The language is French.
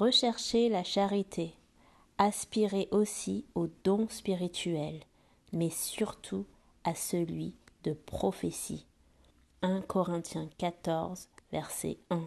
Recherchez la charité, aspirez aussi au don spirituel, mais surtout à celui de prophétie. 1 Corinthiens 14, verset 1.